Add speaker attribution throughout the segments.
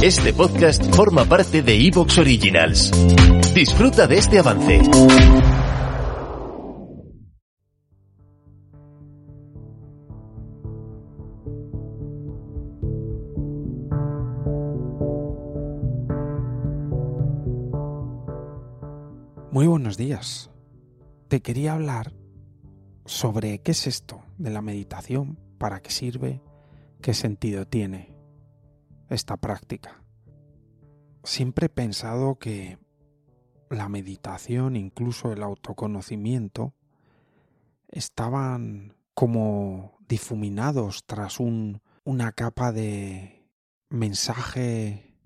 Speaker 1: Este podcast forma parte de Evox Originals. Disfruta de este avance.
Speaker 2: Muy buenos días. Te quería hablar sobre qué es esto de la meditación, para qué sirve, qué sentido tiene esta práctica. Siempre he pensado que la meditación, incluso el autoconocimiento, estaban como difuminados tras un, una capa de mensaje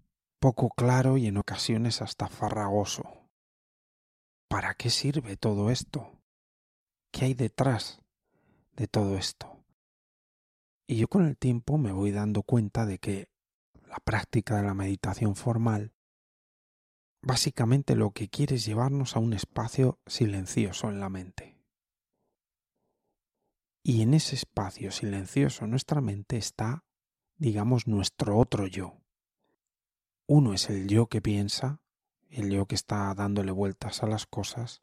Speaker 2: poco claro y en ocasiones hasta farragoso. ¿Para qué sirve todo esto? ¿Qué hay detrás de todo esto? Y yo con el tiempo me voy dando cuenta de que la práctica de la meditación formal básicamente lo que quiere es llevarnos a un espacio silencioso en la mente. Y en ese espacio silencioso en nuestra mente está, digamos, nuestro otro yo. Uno es el yo que piensa, el yo que está dándole vueltas a las cosas,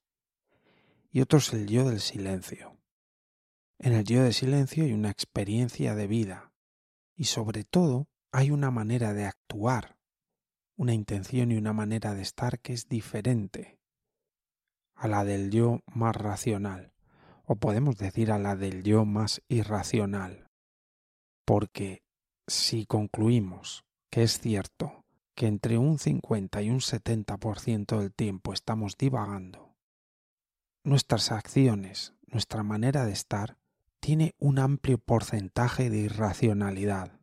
Speaker 2: y otro es el yo del silencio. En el yo del silencio hay una experiencia de vida y sobre todo hay una manera de actuar, una intención y una manera de estar que es diferente a la del yo más racional, o podemos decir a la del yo más irracional. Porque si concluimos que es cierto que entre un 50 y un 70% del tiempo estamos divagando, nuestras acciones, nuestra manera de estar, tiene un amplio porcentaje de irracionalidad.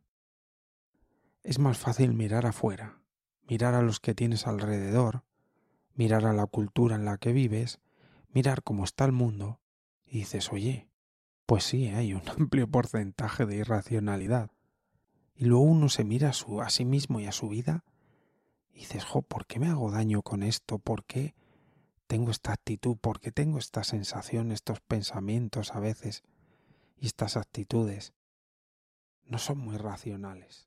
Speaker 2: Es más fácil mirar afuera, mirar a los que tienes alrededor, mirar a la cultura en la que vives, mirar cómo está el mundo, y dices, oye, pues sí, hay un amplio porcentaje de irracionalidad. Y luego uno se mira a sí mismo y a su vida y dices, jo, ¿por qué me hago daño con esto? ¿Por qué tengo esta actitud? ¿Por qué tengo esta sensación, estos pensamientos a veces y estas actitudes? No son muy racionales.